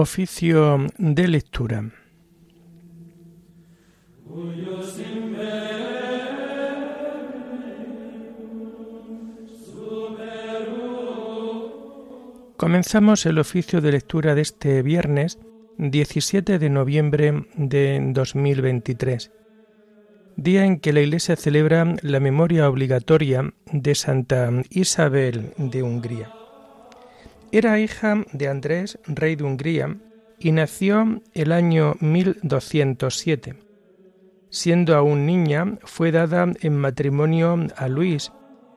Oficio de lectura. Comenzamos el oficio de lectura de este viernes 17 de noviembre de 2023, día en que la Iglesia celebra la memoria obligatoria de Santa Isabel de Hungría. Era hija de Andrés, rey de Hungría, y nació el año 1207. Siendo aún niña, fue dada en matrimonio a Luis,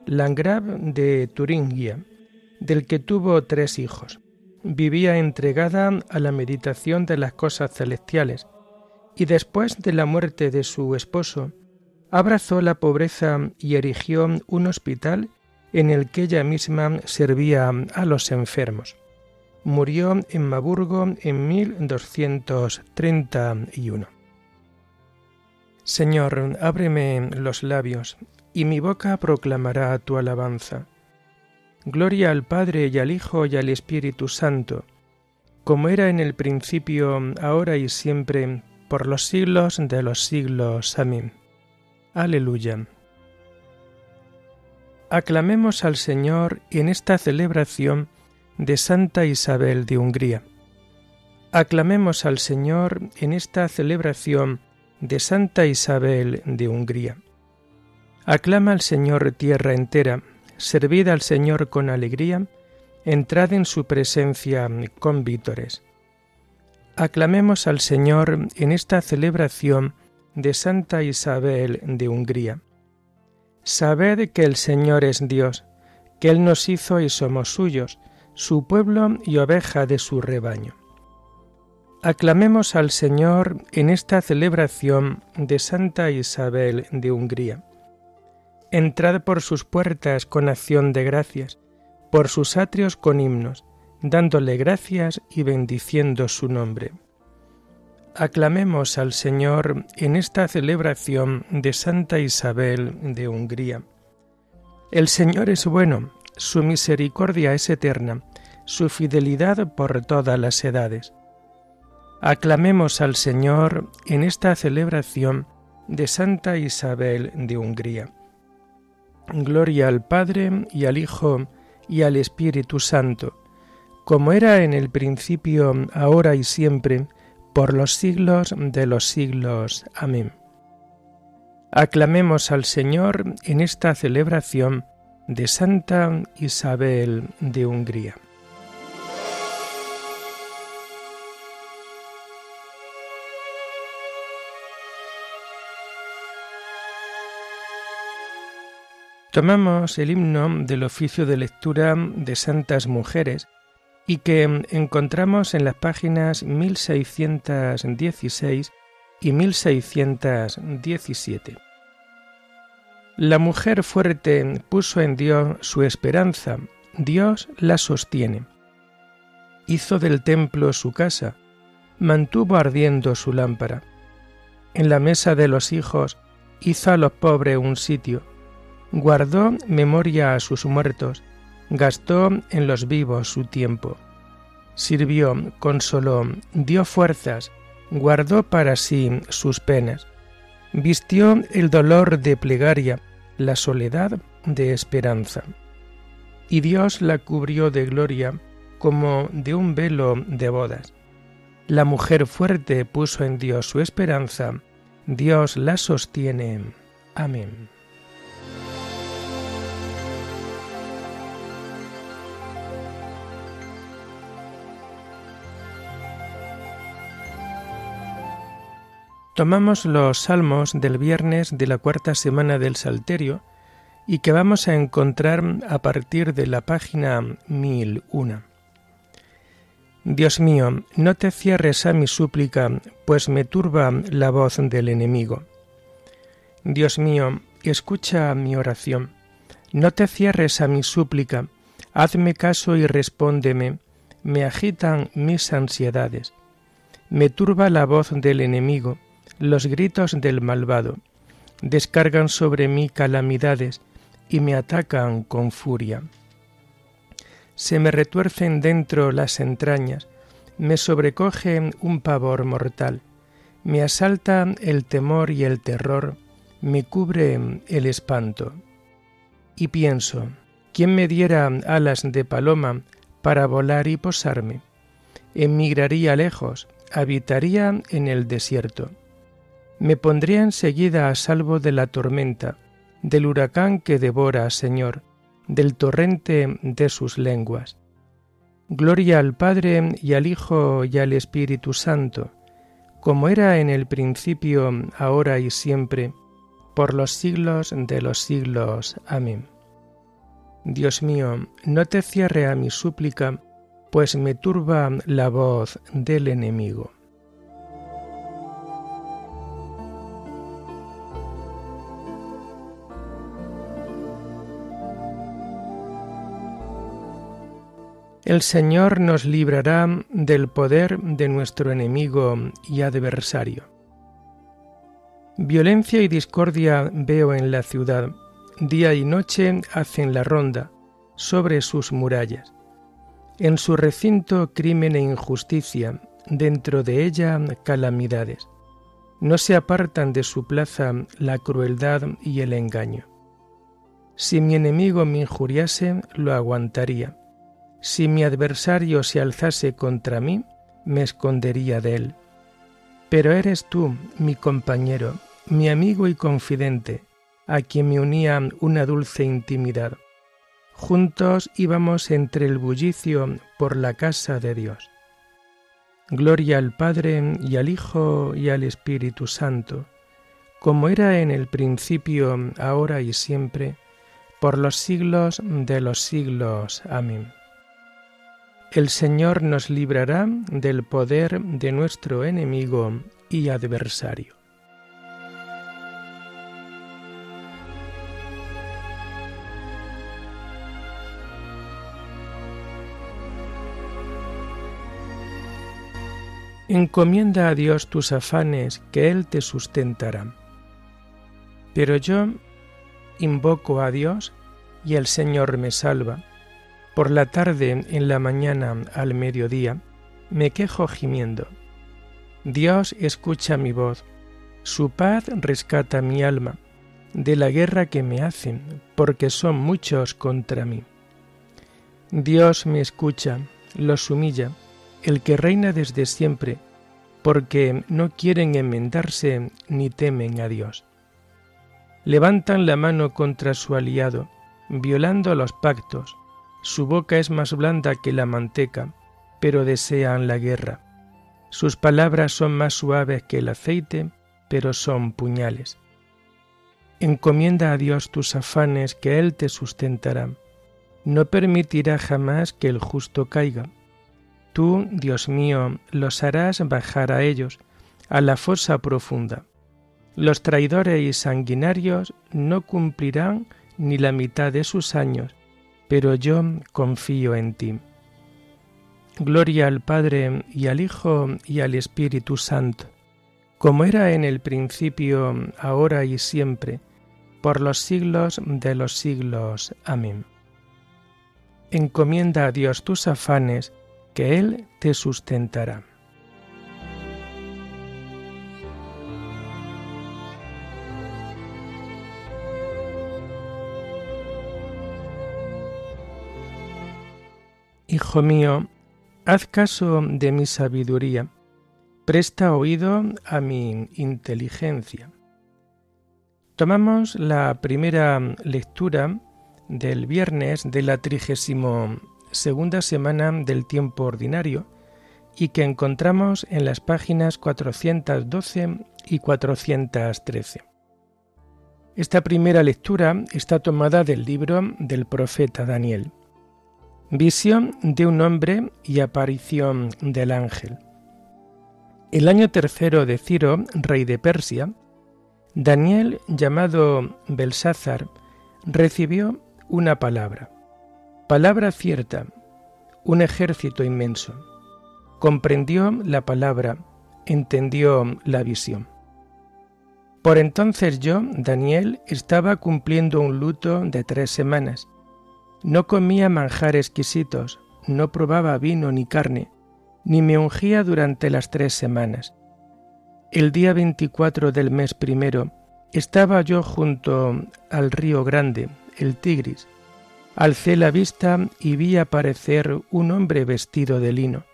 landgrave de Turingia, del que tuvo tres hijos. Vivía entregada a la meditación de las cosas celestiales, y después de la muerte de su esposo, abrazó la pobreza y erigió un hospital en el que ella misma servía a los enfermos. Murió en Maburgo en 1231. Señor, ábreme los labios, y mi boca proclamará tu alabanza. Gloria al Padre y al Hijo y al Espíritu Santo, como era en el principio, ahora y siempre, por los siglos de los siglos. Amén. Aleluya. Aclamemos al Señor en esta celebración de Santa Isabel de Hungría. Aclamemos al Señor en esta celebración de Santa Isabel de Hungría. Aclama al Señor tierra entera, servid al Señor con alegría, entrad en su presencia con vítores. Aclamemos al Señor en esta celebración de Santa Isabel de Hungría. Sabed que el Señor es Dios, que Él nos hizo y somos suyos, su pueblo y oveja de su rebaño. Aclamemos al Señor en esta celebración de Santa Isabel de Hungría. Entrad por sus puertas con acción de gracias, por sus atrios con himnos, dándole gracias y bendiciendo su nombre. Aclamemos al Señor en esta celebración de Santa Isabel de Hungría. El Señor es bueno, su misericordia es eterna, su fidelidad por todas las edades. Aclamemos al Señor en esta celebración de Santa Isabel de Hungría. Gloria al Padre y al Hijo y al Espíritu Santo, como era en el principio, ahora y siempre, por los siglos de los siglos. Amén. Aclamemos al Señor en esta celebración de Santa Isabel de Hungría. Tomamos el himno del oficio de lectura de Santas Mujeres y que encontramos en las páginas 1616 y 1617. La mujer fuerte puso en Dios su esperanza, Dios la sostiene. Hizo del templo su casa, mantuvo ardiendo su lámpara. En la mesa de los hijos hizo a los pobres un sitio, guardó memoria a sus muertos, gastó en los vivos su tiempo. Sirvió, consoló, dio fuerzas, guardó para sí sus penas. Vistió el dolor de plegaria, la soledad de esperanza. Y Dios la cubrió de gloria como de un velo de bodas. La mujer fuerte puso en Dios su esperanza, Dios la sostiene. Amén. Tomamos los salmos del viernes de la cuarta semana del Salterio y que vamos a encontrar a partir de la página 1001. Dios mío, no te cierres a mi súplica, pues me turba la voz del enemigo. Dios mío, escucha mi oración. No te cierres a mi súplica, hazme caso y respóndeme. Me agitan mis ansiedades. Me turba la voz del enemigo los gritos del malvado, descargan sobre mí calamidades y me atacan con furia. Se me retuercen dentro las entrañas, me sobrecoge un pavor mortal, me asalta el temor y el terror, me cubre el espanto. Y pienso, ¿quién me diera alas de paloma para volar y posarme? Emigraría lejos, habitaría en el desierto. Me pondría enseguida a salvo de la tormenta, del huracán que devora, Señor, del torrente de sus lenguas. Gloria al Padre y al Hijo y al Espíritu Santo, como era en el principio, ahora y siempre, por los siglos de los siglos. Amén. Dios mío, no te cierre a mi súplica, pues me turba la voz del enemigo. El Señor nos librará del poder de nuestro enemigo y adversario. Violencia y discordia veo en la ciudad, día y noche hacen la ronda sobre sus murallas. En su recinto crimen e injusticia, dentro de ella calamidades. No se apartan de su plaza la crueldad y el engaño. Si mi enemigo me injuriase, lo aguantaría si mi adversario se alzase contra mí, me escondería de él. Pero eres tú, mi compañero, mi amigo y confidente, a quien me unía una dulce intimidad. Juntos íbamos entre el bullicio por la casa de Dios. Gloria al Padre y al Hijo y al Espíritu Santo, como era en el principio, ahora y siempre, por los siglos de los siglos. Amén. El Señor nos librará del poder de nuestro enemigo y adversario. Encomienda a Dios tus afanes, que Él te sustentará. Pero yo invoco a Dios y el Señor me salva por la tarde, en la mañana, al mediodía, me quejo gimiendo. Dios escucha mi voz, su paz rescata mi alma de la guerra que me hacen, porque son muchos contra mí. Dios me escucha, los humilla, el que reina desde siempre, porque no quieren enmendarse ni temen a Dios. Levantan la mano contra su aliado, violando los pactos, su boca es más blanda que la manteca, pero desean la guerra. Sus palabras son más suaves que el aceite, pero son puñales. Encomienda a Dios tus afanes, que Él te sustentará. No permitirá jamás que el justo caiga. Tú, Dios mío, los harás bajar a ellos, a la fosa profunda. Los traidores y sanguinarios no cumplirán ni la mitad de sus años, pero yo confío en ti. Gloria al Padre y al Hijo y al Espíritu Santo, como era en el principio, ahora y siempre, por los siglos de los siglos. Amén. Encomienda a Dios tus afanes, que Él te sustentará. Hijo mío, haz caso de mi sabiduría, presta oído a mi inteligencia. Tomamos la primera lectura del viernes de la trigésimo segunda semana del tiempo ordinario y que encontramos en las páginas 412 y 413. Esta primera lectura está tomada del libro del profeta Daniel. Visión de un hombre y aparición del ángel. El año tercero de Ciro, rey de Persia, Daniel, llamado Belsázar, recibió una palabra, palabra cierta, un ejército inmenso. Comprendió la palabra, entendió la visión. Por entonces yo, Daniel, estaba cumpliendo un luto de tres semanas no comía manjar exquisitos, no probaba vino ni carne, ni me ungía durante las tres semanas. El día 24 del mes primero estaba yo junto al río grande, el Tigris. Alcé la vista y vi aparecer un hombre vestido de lino,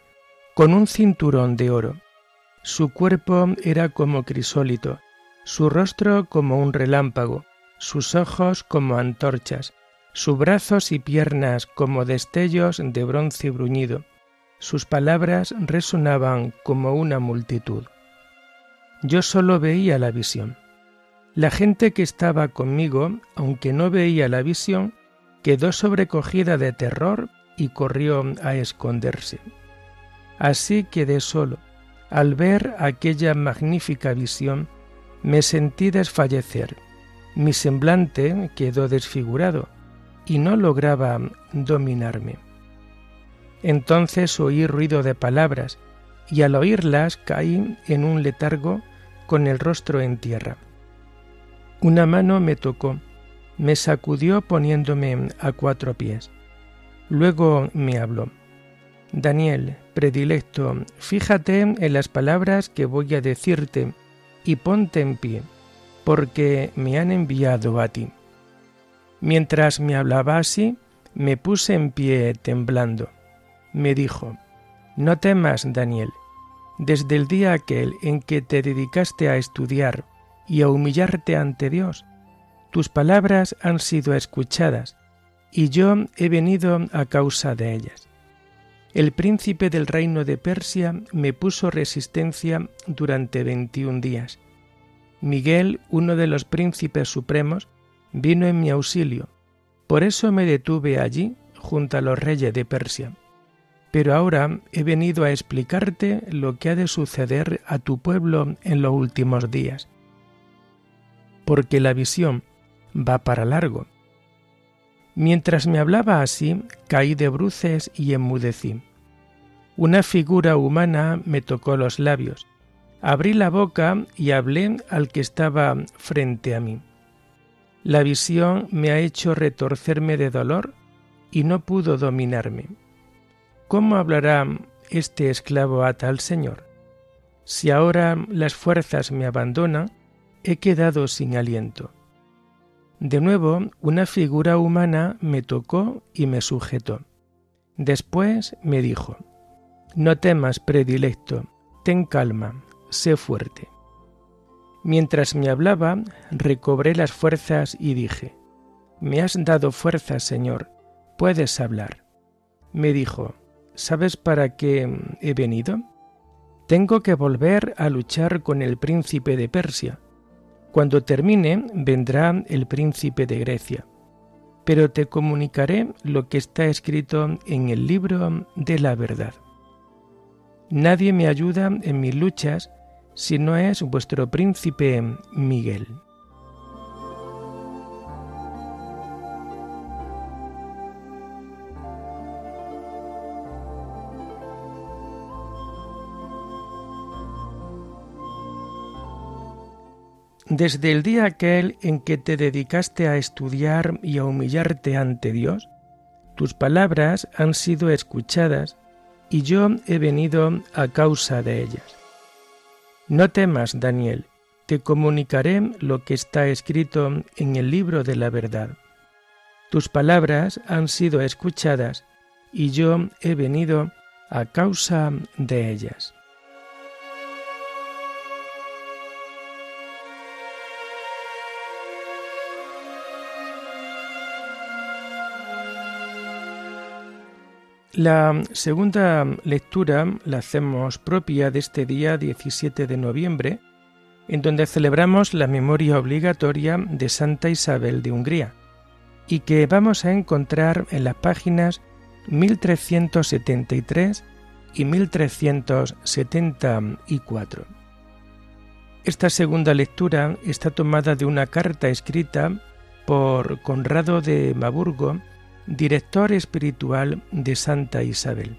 con un cinturón de oro. Su cuerpo era como crisólito, su rostro como un relámpago, sus ojos como antorchas, sus brazos y piernas como destellos de bronce bruñido, sus palabras resonaban como una multitud. Yo solo veía la visión. La gente que estaba conmigo, aunque no veía la visión, quedó sobrecogida de terror y corrió a esconderse. Así quedé solo. Al ver aquella magnífica visión, me sentí desfallecer. Mi semblante quedó desfigurado y no lograba dominarme. Entonces oí ruido de palabras, y al oírlas caí en un letargo con el rostro en tierra. Una mano me tocó, me sacudió poniéndome a cuatro pies. Luego me habló. Daniel, predilecto, fíjate en las palabras que voy a decirte y ponte en pie, porque me han enviado a ti. Mientras me hablaba así, me puse en pie temblando me dijo, No temas, Daniel, desde el día aquel en que te dedicaste a estudiar y a humillarte ante Dios, tus palabras han sido escuchadas, y yo he venido a causa de ellas. El príncipe del reino de Persia me puso resistencia durante veintiún días. Miguel, uno de los príncipes supremos, vino en mi auxilio. Por eso me detuve allí junto a los reyes de Persia. Pero ahora he venido a explicarte lo que ha de suceder a tu pueblo en los últimos días. Porque la visión va para largo. Mientras me hablaba así, caí de bruces y enmudecí. Una figura humana me tocó los labios. Abrí la boca y hablé al que estaba frente a mí. La visión me ha hecho retorcerme de dolor y no pudo dominarme. ¿Cómo hablará este esclavo a tal señor? Si ahora las fuerzas me abandonan, he quedado sin aliento. De nuevo, una figura humana me tocó y me sujetó. Después me dijo, No temas, predilecto, ten calma, sé fuerte. Mientras me hablaba, recobré las fuerzas y dije, Me has dado fuerzas, Señor, puedes hablar. Me dijo, ¿Sabes para qué he venido? Tengo que volver a luchar con el príncipe de Persia. Cuando termine, vendrá el príncipe de Grecia. Pero te comunicaré lo que está escrito en el libro de la verdad. Nadie me ayuda en mis luchas si no es vuestro príncipe Miguel. Desde el día aquel en que te dedicaste a estudiar y a humillarte ante Dios, tus palabras han sido escuchadas y yo he venido a causa de ellas. No temas, Daniel, te comunicaré lo que está escrito en el libro de la verdad. Tus palabras han sido escuchadas y yo he venido a causa de ellas. La segunda lectura la hacemos propia de este día 17 de noviembre, en donde celebramos la memoria obligatoria de Santa Isabel de Hungría, y que vamos a encontrar en las páginas 1373 y 1374. Esta segunda lectura está tomada de una carta escrita por Conrado de Maburgo director espiritual de Santa Isabel.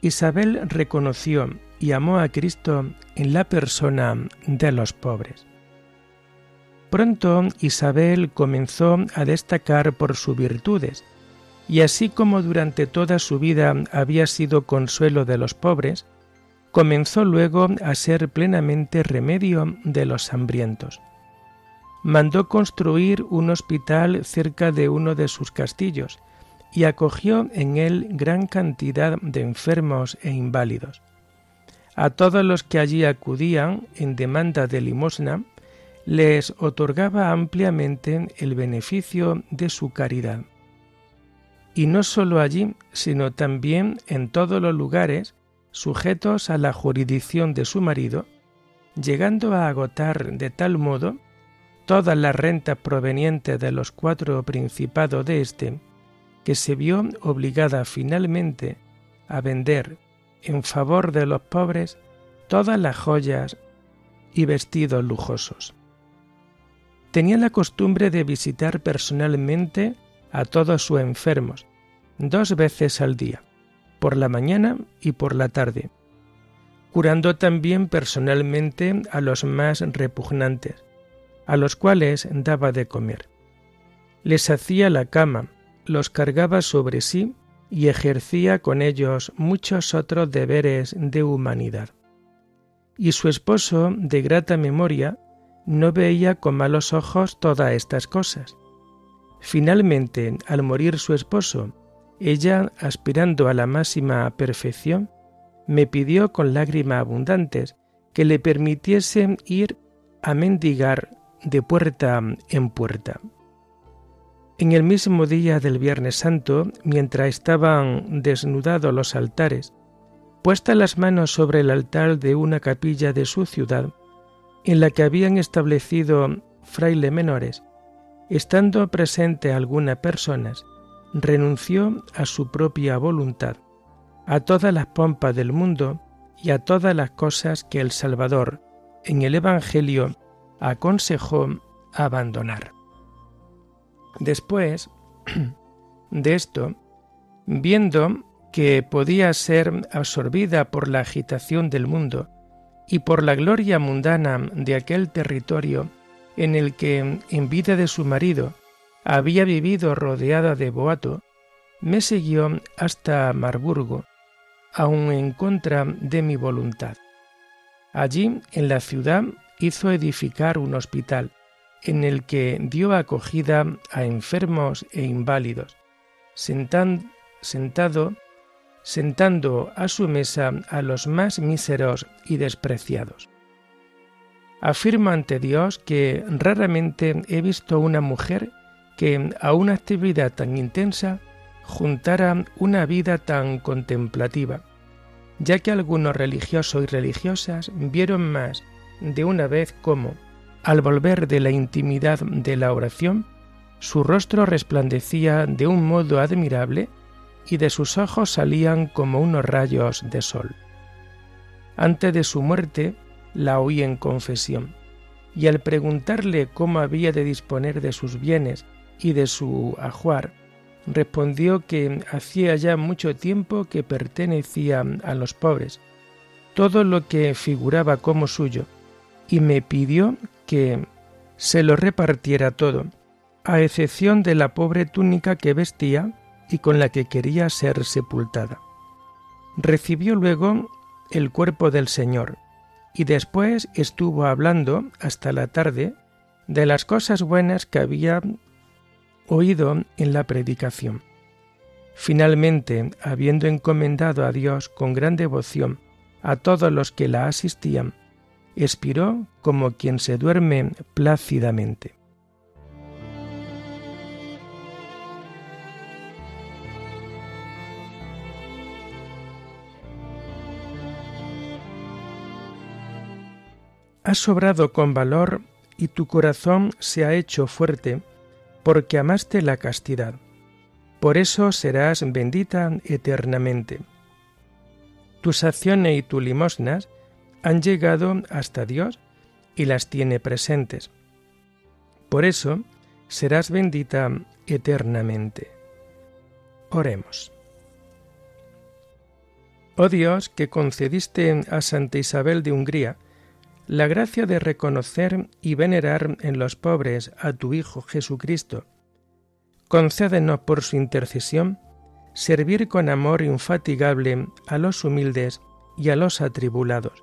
Isabel reconoció y amó a Cristo en la persona de los pobres. Pronto Isabel comenzó a destacar por sus virtudes y así como durante toda su vida había sido consuelo de los pobres, comenzó luego a ser plenamente remedio de los hambrientos. Mandó construir un hospital cerca de uno de sus castillos y acogió en él gran cantidad de enfermos e inválidos. A todos los que allí acudían en demanda de limosna, les otorgaba ampliamente el beneficio de su caridad. Y no sólo allí, sino también en todos los lugares sujetos a la jurisdicción de su marido, llegando a agotar de tal modo todas las rentas provenientes de los cuatro principados de éste, que se vio obligada finalmente a vender en favor de los pobres todas las joyas y vestidos lujosos. Tenía la costumbre de visitar personalmente a todos sus enfermos, dos veces al día, por la mañana y por la tarde, curando también personalmente a los más repugnantes, a los cuales daba de comer. Les hacía la cama, los cargaba sobre sí y ejercía con ellos muchos otros deberes de humanidad. Y su esposo, de grata memoria, no veía con malos ojos todas estas cosas. Finalmente, al morir su esposo, ella, aspirando a la máxima perfección, me pidió con lágrimas abundantes que le permitiese ir a mendigar de puerta en puerta. En el mismo día del Viernes Santo, mientras estaban desnudados los altares, puestas las manos sobre el altar de una capilla de su ciudad, en la que habían establecido frailes menores, estando presente algunas personas, renunció a su propia voluntad, a todas las pompas del mundo y a todas las cosas que el Salvador en el Evangelio aconsejó abandonar. Después de esto, viendo que podía ser absorbida por la agitación del mundo y por la gloria mundana de aquel territorio en el que, en vida de su marido, había vivido rodeada de boato, me siguió hasta Marburgo, aun en contra de mi voluntad. Allí, en la ciudad, hizo edificar un hospital, en el que dio acogida a enfermos e inválidos, sentado, sentando a su mesa a los más míseros y despreciados. Afirmo ante Dios que raramente he visto una mujer que a una actividad tan intensa juntara una vida tan contemplativa, ya que algunos religiosos y religiosas vieron más de una vez cómo, al volver de la intimidad de la oración, su rostro resplandecía de un modo admirable y de sus ojos salían como unos rayos de sol. Antes de su muerte la oí en confesión, y al preguntarle cómo había de disponer de sus bienes y de su ajuar, respondió que hacía ya mucho tiempo que pertenecía a los pobres, todo lo que figuraba como suyo, y me pidió que se lo repartiera todo, a excepción de la pobre túnica que vestía y con la que quería ser sepultada. Recibió luego el cuerpo del Señor, y después estuvo hablando hasta la tarde de las cosas buenas que había oído en la predicación. Finalmente, habiendo encomendado a Dios con gran devoción a todos los que la asistían, expiró como quien se duerme plácidamente. Has sobrado con valor y tu corazón se ha hecho fuerte porque amaste la castidad. Por eso serás bendita eternamente. Tus acciones y tus limosnas han llegado hasta Dios y las tiene presentes. Por eso serás bendita eternamente. Oremos. Oh Dios, que concediste a Santa Isabel de Hungría la gracia de reconocer y venerar en los pobres a tu Hijo Jesucristo, concédenos por su intercesión servir con amor infatigable a los humildes y a los atribulados.